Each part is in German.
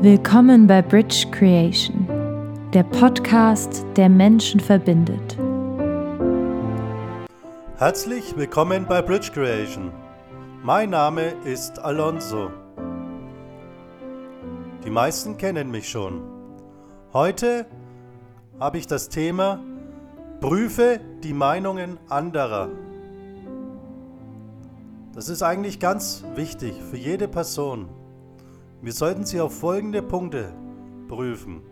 Willkommen bei Bridge Creation, der Podcast, der Menschen verbindet. Herzlich willkommen bei Bridge Creation. Mein Name ist Alonso. Die meisten kennen mich schon. Heute habe ich das Thema Prüfe die Meinungen anderer. Das ist eigentlich ganz wichtig für jede Person. Wir sollten sie auf folgende Punkte prüfen.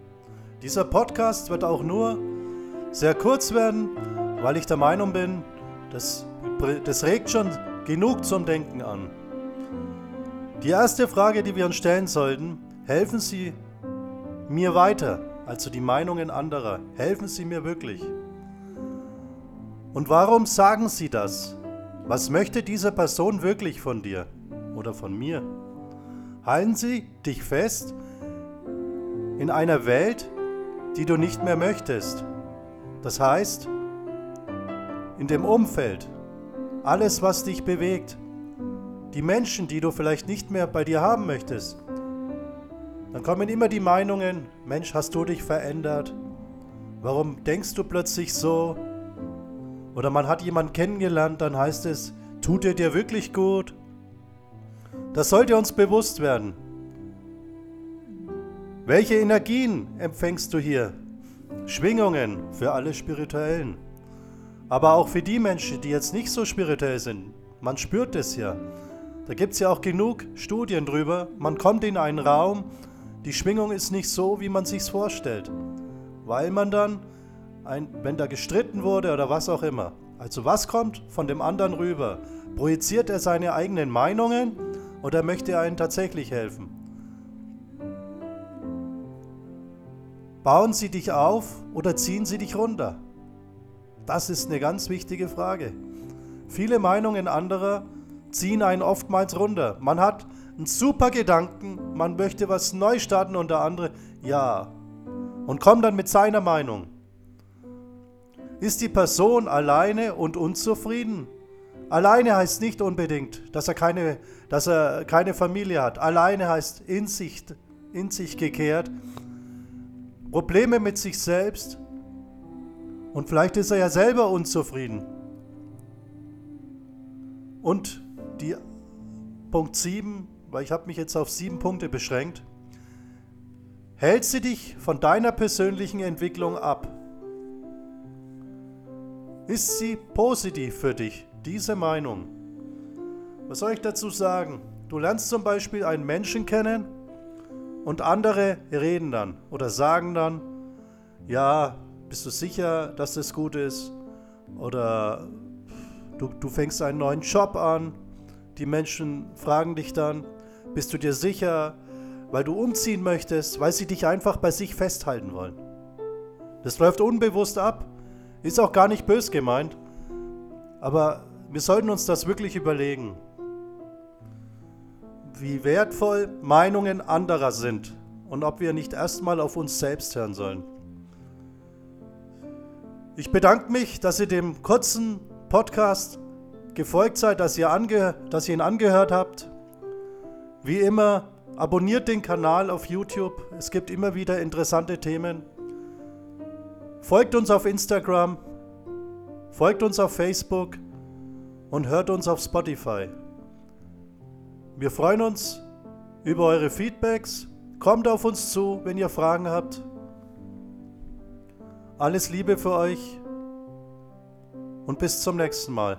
Dieser Podcast wird auch nur sehr kurz werden, weil ich der Meinung bin, das, das regt schon genug zum Denken an. Die erste Frage, die wir uns stellen sollten, helfen Sie mir weiter, also die Meinungen anderer, helfen Sie mir wirklich? Und warum sagen Sie das? Was möchte diese Person wirklich von dir oder von mir? Halten sie dich fest in einer Welt, die du nicht mehr möchtest. Das heißt, in dem Umfeld, alles, was dich bewegt, die Menschen, die du vielleicht nicht mehr bei dir haben möchtest, dann kommen immer die Meinungen, Mensch, hast du dich verändert? Warum denkst du plötzlich so? Oder man hat jemanden kennengelernt, dann heißt es, tut er dir wirklich gut? Das sollte uns bewusst werden. Welche Energien empfängst du hier? Schwingungen für alle Spirituellen. Aber auch für die Menschen, die jetzt nicht so spirituell sind. Man spürt es ja. Da gibt es ja auch genug Studien drüber. Man kommt in einen Raum, die Schwingung ist nicht so, wie man sich vorstellt. Weil man dann ein, wenn da gestritten wurde oder was auch immer. Also was kommt von dem anderen rüber? Projiziert er seine eigenen Meinungen oder möchte er einen tatsächlich helfen? Bauen sie dich auf oder ziehen sie dich runter? Das ist eine ganz wichtige Frage. Viele Meinungen anderer ziehen einen oftmals runter. Man hat einen super Gedanken, man möchte was neu starten und der andere, ja. Und kommt dann mit seiner Meinung. Ist die Person alleine und unzufrieden? Alleine heißt nicht unbedingt, dass er keine, dass er keine Familie hat. Alleine heißt in sich, in sich gekehrt. Probleme mit sich selbst. Und vielleicht ist er ja selber unzufrieden. Und die Punkt 7, weil ich habe mich jetzt auf sieben Punkte beschränkt. Hält sie dich von deiner persönlichen Entwicklung ab? Ist sie positiv für dich, diese Meinung? Was soll ich dazu sagen? Du lernst zum Beispiel einen Menschen kennen und andere reden dann oder sagen dann, ja, bist du sicher, dass das gut ist? Oder du, du fängst einen neuen Job an. Die Menschen fragen dich dann, bist du dir sicher, weil du umziehen möchtest, weil sie dich einfach bei sich festhalten wollen. Das läuft unbewusst ab. Ist auch gar nicht bös gemeint, aber wir sollten uns das wirklich überlegen, wie wertvoll Meinungen anderer sind und ob wir nicht erstmal auf uns selbst hören sollen. Ich bedanke mich, dass ihr dem kurzen Podcast gefolgt seid, dass ihr, ange dass ihr ihn angehört habt. Wie immer, abonniert den Kanal auf YouTube. Es gibt immer wieder interessante Themen. Folgt uns auf Instagram, folgt uns auf Facebook und hört uns auf Spotify. Wir freuen uns über eure Feedbacks. Kommt auf uns zu, wenn ihr Fragen habt. Alles Liebe für euch und bis zum nächsten Mal.